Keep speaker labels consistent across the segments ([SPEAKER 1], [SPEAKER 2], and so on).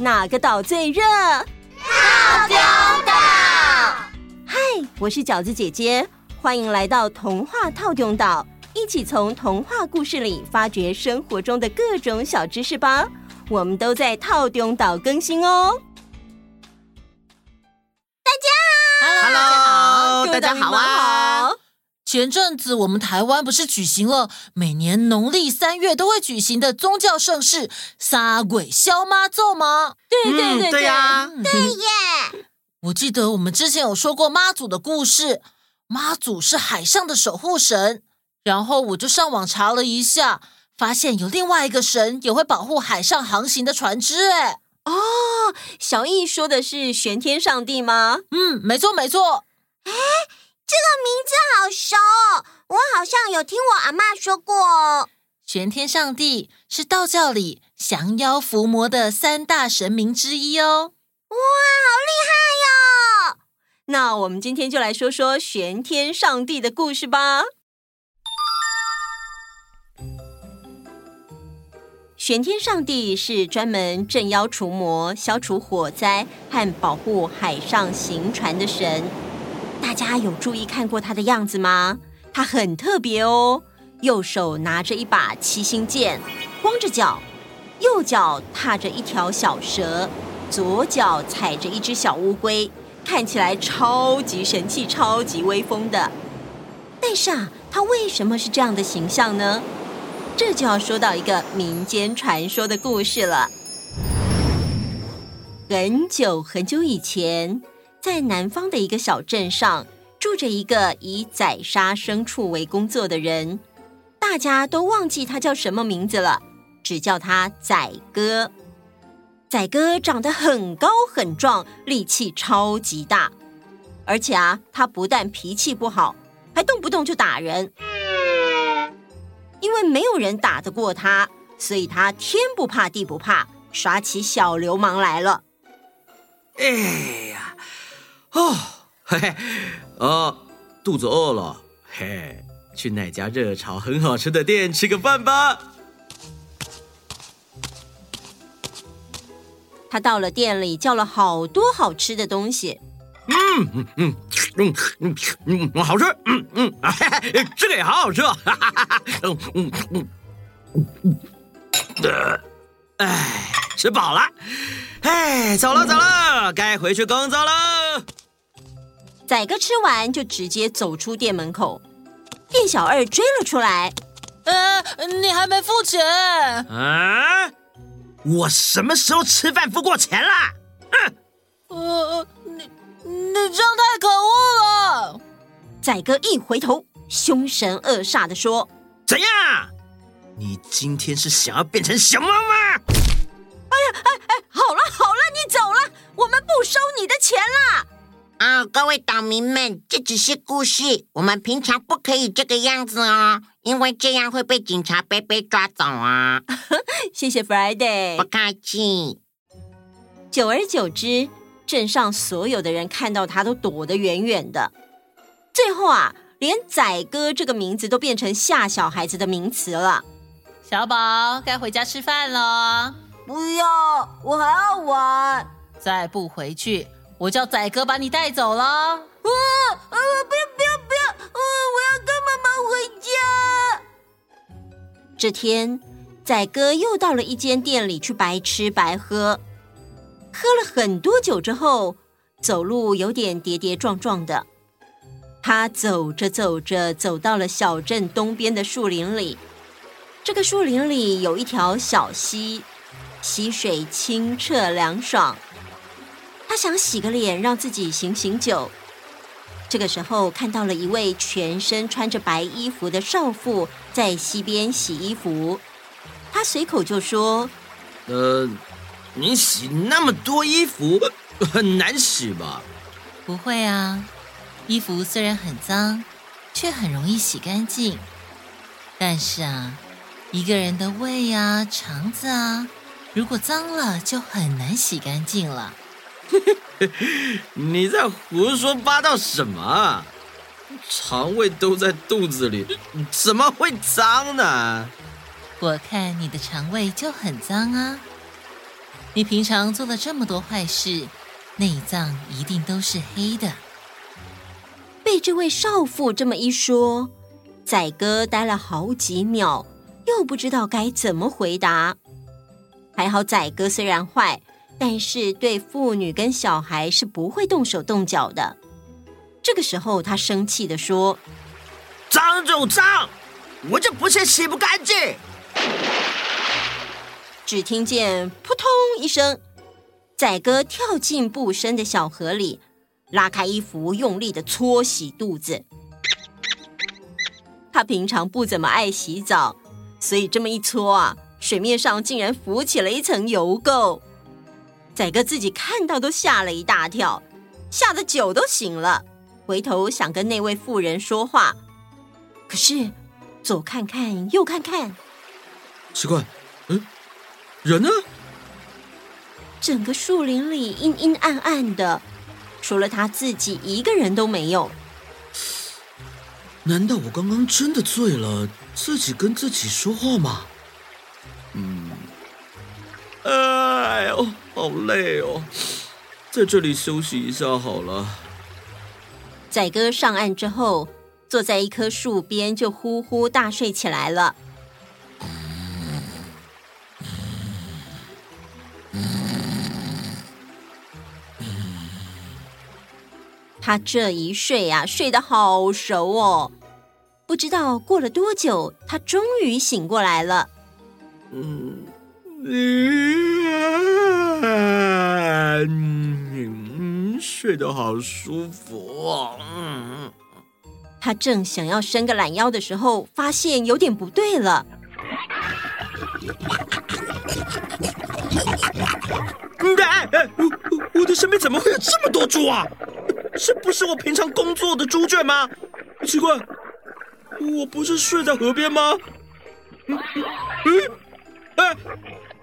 [SPEAKER 1] 哪个岛最热？
[SPEAKER 2] 套丢岛。
[SPEAKER 1] 嗨，我是饺子姐姐，欢迎来到童话套丢岛，一起从童话故事里发掘生活中的各种小知识吧。我们都在套丢岛更新哦。
[SPEAKER 2] 大家好
[SPEAKER 3] ，Hello，大家好，
[SPEAKER 1] 大家好啊。
[SPEAKER 3] 前阵子我们台湾不是举行了每年农历三月都会举行的宗教盛事——撒鬼消妈咒吗？
[SPEAKER 1] 对对对
[SPEAKER 2] 对呀，对耶！
[SPEAKER 3] 我记得我们之前有说过妈祖的故事，妈祖是海上的守护神。然后我就上网查了一下，发现有另外一个神也会保护海上航行的船只。哎，
[SPEAKER 1] 哦，小易说的是玄天上帝吗？
[SPEAKER 3] 嗯，没错没错。
[SPEAKER 2] 哎。这个名字好熟哦，我好像有听我阿妈说过哦。
[SPEAKER 3] 玄天上帝是道教里降妖伏魔的三大神明之一哦。
[SPEAKER 2] 哇，好厉害哟！
[SPEAKER 1] 那我们今天就来说说玄天上帝的故事吧。玄天上帝是专门镇妖除魔、消除火灾和保护海上行船的神。大家有注意看过他的样子吗？他很特别哦，右手拿着一把七星剑，光着脚，右脚踏着一条小蛇，左脚踩着一只小乌龟，看起来超级神气、超级威风的。但是啊，他为什么是这样的形象呢？这就要说到一个民间传说的故事了。很久很久以前。在南方的一个小镇上，住着一个以宰杀牲畜为工作的人，大家都忘记他叫什么名字了，只叫他宰哥。宰哥长得很高很壮，力气超级大，而且啊，他不但脾气不好，还动不动就打人。因为没有人打得过他，所以他天不怕地不怕，耍起小流氓来了。
[SPEAKER 4] 哎！哦，嘿嘿，哦，肚子饿了，嘿，去那家热炒很好吃的店吃个饭吧。
[SPEAKER 1] 他到了店里，叫了好多好吃的东西。
[SPEAKER 4] 嗯嗯嗯嗯嗯嗯，好吃，嗯嗯，嘿嘿，这个也好好吃，哈哈哈哈，嗯嗯嗯嗯，嗯，哎，吃饱了，哎，走了走了，该回去工作了。
[SPEAKER 1] 宰哥吃完就直接走出店门口，店小二追了出来。
[SPEAKER 3] 呃，你还没付钱？
[SPEAKER 4] 啊？我什么时候吃饭付过钱啦？哼！
[SPEAKER 3] 呃，你你这样太可恶了！
[SPEAKER 1] 仔哥一回头，凶神恶煞的说：“
[SPEAKER 4] 怎样？你今天是想要变成熊猫吗？”
[SPEAKER 1] 哎呀，哎哎，好了好了，你走了，我们不收你的钱啦。
[SPEAKER 2] 啊，各位岛民们，这只是故事，我们平常不可以这个样子哦，因为这样会被警察伯伯抓走啊。
[SPEAKER 1] 谢谢 Friday，
[SPEAKER 2] 不客气。
[SPEAKER 1] 久而久之，镇上所有的人看到他都躲得远远的，最后啊，连仔哥这个名字都变成吓小孩子的名词了。
[SPEAKER 3] 小宝，该回家吃饭了。
[SPEAKER 1] 不要，我还要玩。
[SPEAKER 3] 再不回去。我叫仔哥把你带走了。啊啊！
[SPEAKER 1] 不要不要不要！啊！我要跟妈妈回家。这天，仔哥又到了一间店里去白吃白喝，喝了很多酒之后，走路有点跌跌撞撞的。他走着走着，走到了小镇东边的树林里。这个树林里有一条小溪，溪水清澈凉爽。他想洗个脸，让自己醒醒酒。这个时候，看到了一位全身穿着白衣服的少妇在溪边洗衣服。他随口就说：“
[SPEAKER 4] 呃，你洗那么多衣服，很难洗吧？”“
[SPEAKER 3] 不会啊，衣服虽然很脏，却很容易洗干净。但是啊，一个人的胃啊、肠子啊，如果脏了，就很难洗干净了。”
[SPEAKER 4] 你在胡说八道什么？肠胃都在肚子里，怎么会脏呢？
[SPEAKER 3] 我看你的肠胃就很脏啊！你平常做了这么多坏事，内脏一定都是黑的。
[SPEAKER 1] 被这位少妇这么一说，宰哥呆了好几秒，又不知道该怎么回答。还好宰哥虽然坏，但是对妇女跟小孩是不会动手动脚的。这个时候，他生气的说：“
[SPEAKER 4] 脏就脏，我就不信洗不干净。”
[SPEAKER 1] 只听见扑通一声，仔哥跳进不深的小河里，拉开衣服，用力的搓洗肚子。他平常不怎么爱洗澡，所以这么一搓啊，水面上竟然浮起了一层油垢。仔哥自己看到都吓了一大跳，吓得酒都醒了，回头想跟那位妇人说话，可是左看看右看看，
[SPEAKER 4] 奇怪，嗯。人呢？
[SPEAKER 1] 整个树林里阴阴暗暗的，除了他自己一个人都没有。
[SPEAKER 4] 难道我刚刚真的醉了，自己跟自己说话吗？嗯，哎呦，好累哦，在这里休息一下好了。
[SPEAKER 1] 仔哥上岸之后，坐在一棵树边就呼呼大睡起来了。他这一睡、啊，睡得好熟哦。不知道过了多久，他终于醒过来了。
[SPEAKER 4] 嗯，嗯，睡得好舒服哦。嗯，
[SPEAKER 1] 他正想要伸个懒腰的时候，发现有点不对了。
[SPEAKER 4] 哎哎，我的身边怎么会有这么多猪啊？这不是我平常工作的猪圈吗？奇怪，我不是睡在河边吗？嗯嗯，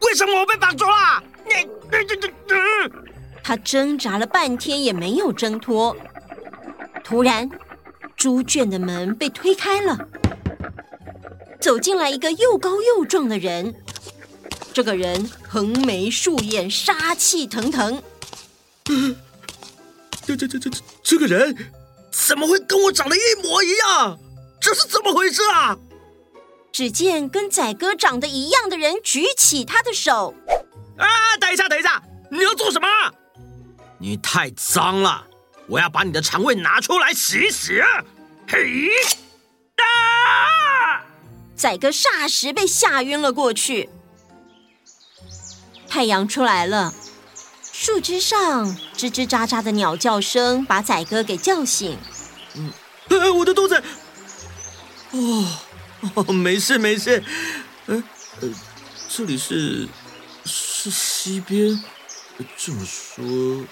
[SPEAKER 4] 为什么我被绑住了？你你你你！
[SPEAKER 1] 他挣扎了半天也没有挣脱。突然，猪圈的门被推开了，走进来一个又高又壮的人。这个人横眉竖眼，杀气腾腾。
[SPEAKER 4] 这这这这这这个人怎么会跟我长得一模一样？这是怎么回事啊？
[SPEAKER 1] 只见跟宰哥长得一样的人举起他的手。
[SPEAKER 4] 啊！等一下，等一下，你要做什么？你太脏了，我要把你的肠胃拿出来洗一洗。嘿！啊！
[SPEAKER 1] 宰哥霎时被吓晕了过去。太阳出来了。树枝上吱吱喳喳的鸟叫声把宰哥给叫醒。
[SPEAKER 4] 嗯，呃，我的肚子。哦，哦，没事没事。呃，呃，这里是是西边。这么说，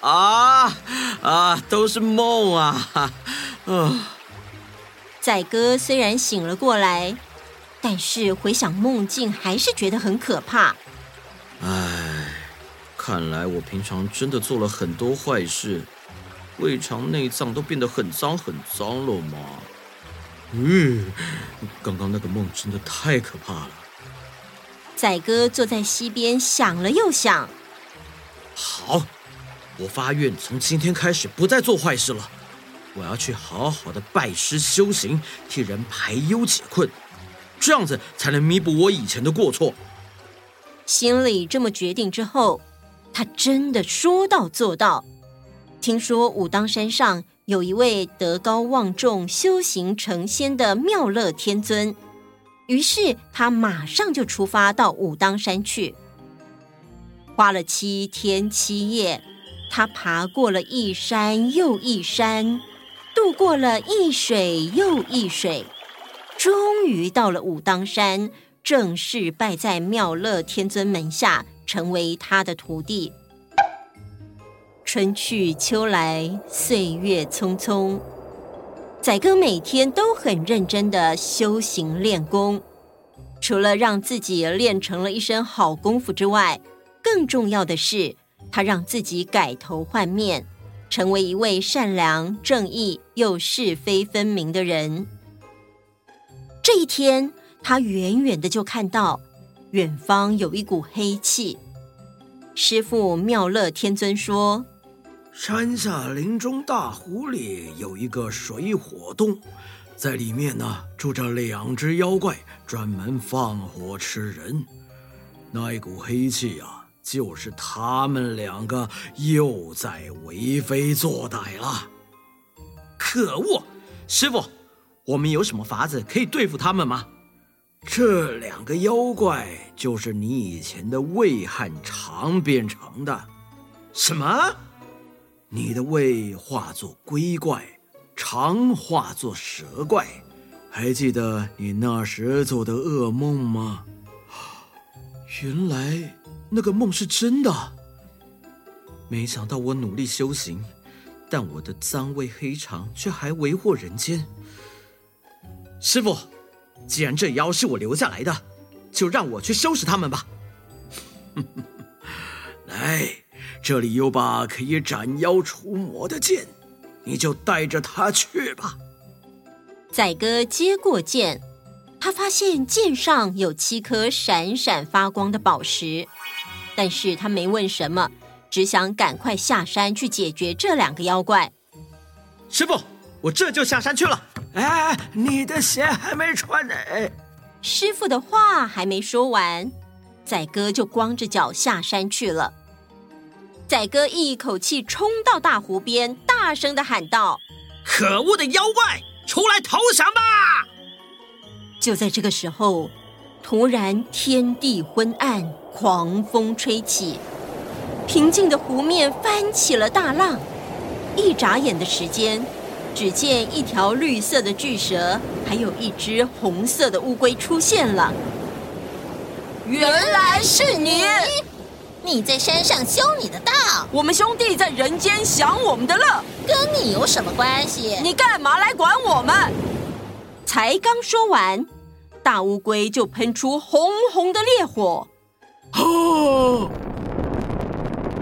[SPEAKER 4] 啊啊，都是梦啊！啊。
[SPEAKER 1] 仔哥虽然醒了过来，但是回想梦境还是觉得很可怕。
[SPEAKER 4] 唉。看来我平常真的做了很多坏事，胃肠内脏都变得很脏很脏了吗？嗯，刚刚那个梦真的太可怕了。
[SPEAKER 1] 宰哥坐在溪边想了又想，
[SPEAKER 4] 好，我发愿从今天开始不再做坏事了，我要去好好的拜师修行，替人排忧解困，这样子才能弥补我以前的过错。
[SPEAKER 1] 心里这么决定之后。他真的说到做到。听说武当山上有一位德高望重、修行成仙的妙乐天尊，于是他马上就出发到武当山去。花了七天七夜，他爬过了一山又一山，渡过了一水又一水，终于到了武当山，正式拜在妙乐天尊门下。成为他的徒弟。春去秋来，岁月匆匆。宰哥每天都很认真的修行练功，除了让自己练成了一身好功夫之外，更重要的是，他让自己改头换面，成为一位善良、正义又是非分明的人。这一天，他远远的就看到。远方有一股黑气，师傅妙乐天尊说：“
[SPEAKER 5] 山下林中大湖里有一个水火洞，在里面呢住着两只妖怪，专门放火吃人。那一股黑气啊，就是他们两个又在为非作歹了。
[SPEAKER 4] 可恶！师傅，我们有什么法子可以对付他们吗？”
[SPEAKER 5] 这两个妖怪就是你以前的魏汉长变成的。
[SPEAKER 4] 什么？
[SPEAKER 5] 你的胃化作龟怪，肠化作蛇怪。还记得你那时做的噩梦吗？
[SPEAKER 4] 原来那个梦是真的。没想到我努力修行，但我的脏胃黑肠却还为祸人间。师傅。既然这妖是我留下来的，就让我去收拾他们吧。
[SPEAKER 5] 来，这里有把可以斩妖除魔的剑，你就带着它去吧。
[SPEAKER 1] 宰哥接过剑，他发现剑上有七颗闪闪发光的宝石，但是他没问什么，只想赶快下山去解决这两个妖怪。
[SPEAKER 4] 师傅，我这就下山去了。
[SPEAKER 5] 哎，你的鞋还没穿呢！
[SPEAKER 1] 师傅的话还没说完，宰哥就光着脚下山去了。宰哥一口气冲到大湖边，大声的喊道：“
[SPEAKER 4] 可恶的妖怪，出来投降吧！”
[SPEAKER 1] 就在这个时候，突然天地昏暗，狂风吹起，平静的湖面翻起了大浪。一眨眼的时间。只见一条绿色的巨蛇，还有一只红色的乌龟出现了。
[SPEAKER 6] 原来是你！你在山上修你的道，我们兄弟在人间享我们的乐，跟你有什么关系？你干嘛来管我们？
[SPEAKER 1] 才刚说完，大乌龟就喷出红红的烈火，
[SPEAKER 5] 哦，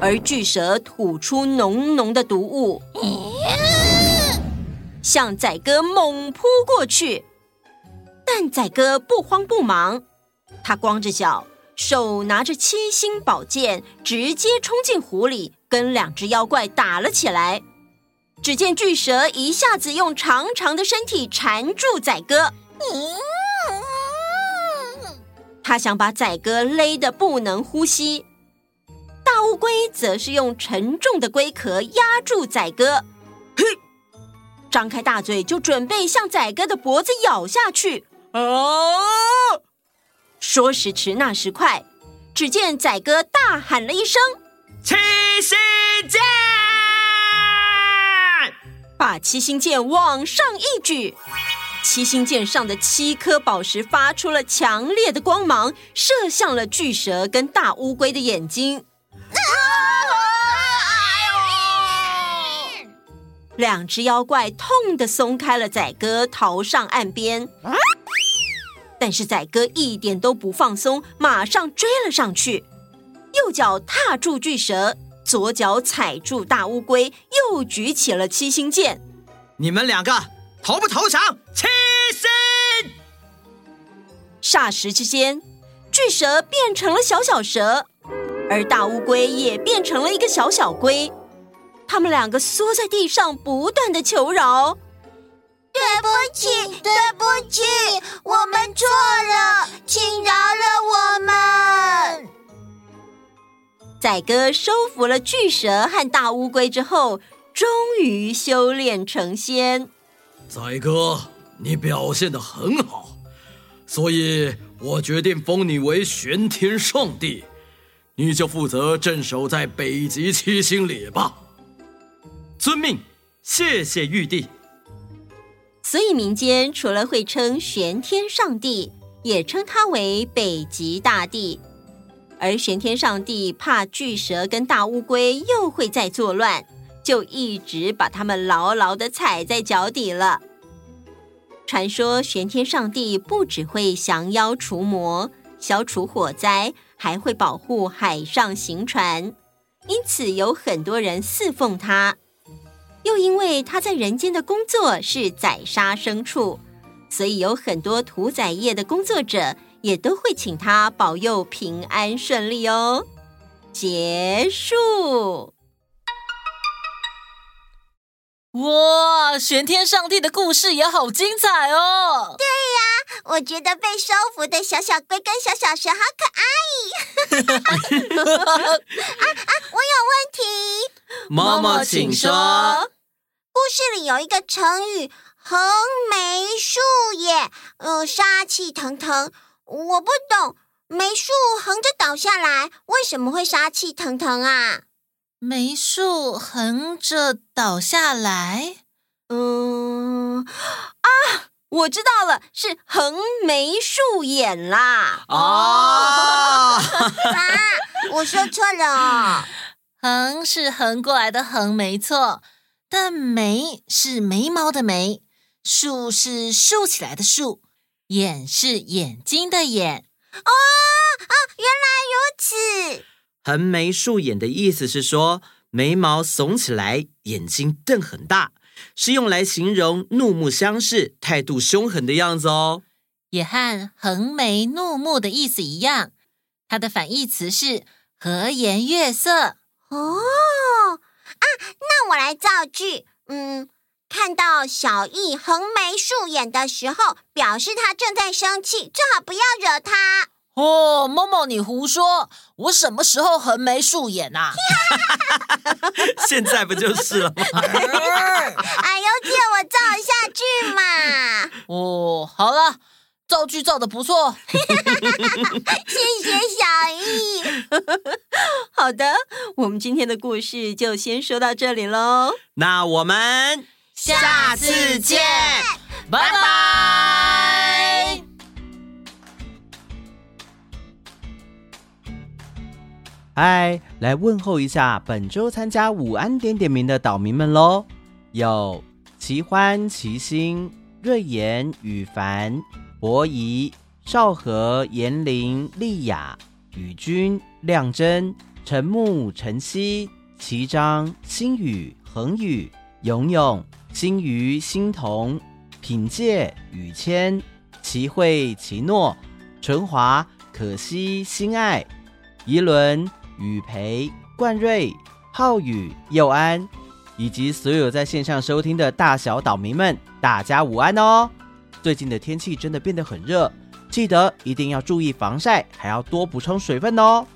[SPEAKER 1] 而巨蛇吐出浓浓的毒雾。向宰哥猛扑过去，但宰哥不慌不忙，他光着脚，手拿着七星宝剑，直接冲进湖里，跟两只妖怪打了起来。只见巨蛇一下子用长长的身体缠住宰哥，他想把宰哥勒得不能呼吸。大乌龟则是用沉重的龟壳压住宰哥。嘿张开大嘴，就准备向宰哥的脖子咬下去。啊！说时迟，那时快，只见宰哥大喊了一声：“
[SPEAKER 4] 七星剑！”
[SPEAKER 1] 把七星剑往上一举，七星剑上的七颗宝石发出了强烈的光芒，射向了巨蛇跟大乌龟的眼睛。两只妖怪痛的松开了宰哥，逃上岸边。但是仔哥一点都不放松，马上追了上去。右脚踏住巨蛇，左脚踩住大乌龟，又举起了七星剑。
[SPEAKER 4] 你们两个投不投降？七星！
[SPEAKER 1] 霎时之间，巨蛇变成了小小蛇，而大乌龟也变成了一个小小龟。他们两个缩在地上，不断的求饶：“
[SPEAKER 6] 对不起，对不起，我们错了，请饶了我们。”
[SPEAKER 1] 宰哥收服了巨蛇和大乌龟之后，终于修炼成仙。
[SPEAKER 5] 宰哥，你表现的很好，所以我决定封你为玄天上帝，你就负责镇守在北极七星里吧。
[SPEAKER 4] 遵命，谢谢玉帝。
[SPEAKER 1] 所以民间除了会称玄天上帝，也称他为北极大帝。而玄天上帝怕巨蛇跟大乌龟又会再作乱，就一直把他们牢牢地踩在脚底了。传说玄天上帝不只会降妖除魔、消除火灾，还会保护海上行船，因此有很多人侍奉他。又因为他在人间的工作是宰杀牲畜，所以有很多屠宰业的工作者也都会请他保佑平安顺利哦。结束。
[SPEAKER 3] 哇，玄天上帝的故事也好精彩哦！
[SPEAKER 7] 对呀，我觉得被收服的小小龟跟小小蛇好可爱。啊啊，我有问题。
[SPEAKER 4] 妈妈，请说。
[SPEAKER 7] 故事里有一个成语“横眉竖眼”，呃，杀气腾腾。我不懂，梅树横着倒下来，为什么会杀气腾腾啊？
[SPEAKER 3] 梅树横着倒下来，
[SPEAKER 1] 嗯啊，我知道了，是横眉竖眼啦。
[SPEAKER 4] 哦，
[SPEAKER 7] 啊，我说错了。
[SPEAKER 3] 横是横过来的横，没错，但眉是眉毛的眉，竖是竖起来的竖，眼是眼睛的眼。
[SPEAKER 7] 哦啊，原来如此。
[SPEAKER 4] 横眉竖眼的意思是说，眉毛耸起来，眼睛瞪很大，是用来形容怒目相视、态度凶狠的样子哦。
[SPEAKER 3] 也和横眉怒目的意思一样，它的反义词是和颜悦色。
[SPEAKER 7] 哦啊，那我来造句。嗯，看到小易横眉竖眼的时候，表示他正在生气，最好不要惹他。
[SPEAKER 6] 哦，某某，你胡说！我什么时候横眉竖眼啊？
[SPEAKER 4] 现在不就是了吗？
[SPEAKER 7] 哎呦，借我造一下句嘛！
[SPEAKER 6] 哦，好了，造句造的不错。
[SPEAKER 7] 谢谢小艺。
[SPEAKER 1] 好的，我们今天的故事就先说到这里喽。
[SPEAKER 4] 那我们
[SPEAKER 6] 下次见，拜拜。
[SPEAKER 8] 嗨，来问候一下本周参加午安点点名的岛民们喽！有齐欢、齐心、瑞妍、羽凡、伯夷、少和、严玲、丽雅、宇君、亮真、陈木、陈曦、齐章、星宇、恒宇、勇勇、新瑜、欣彤、品介、宇谦、齐慧、齐诺、纯华、可惜、心爱、怡伦。宇培、冠瑞、浩宇、佑安，以及所有在线上收听的大小岛民们，大家午安哦！最近的天气真的变得很热，记得一定要注意防晒，还要多补充水分哦。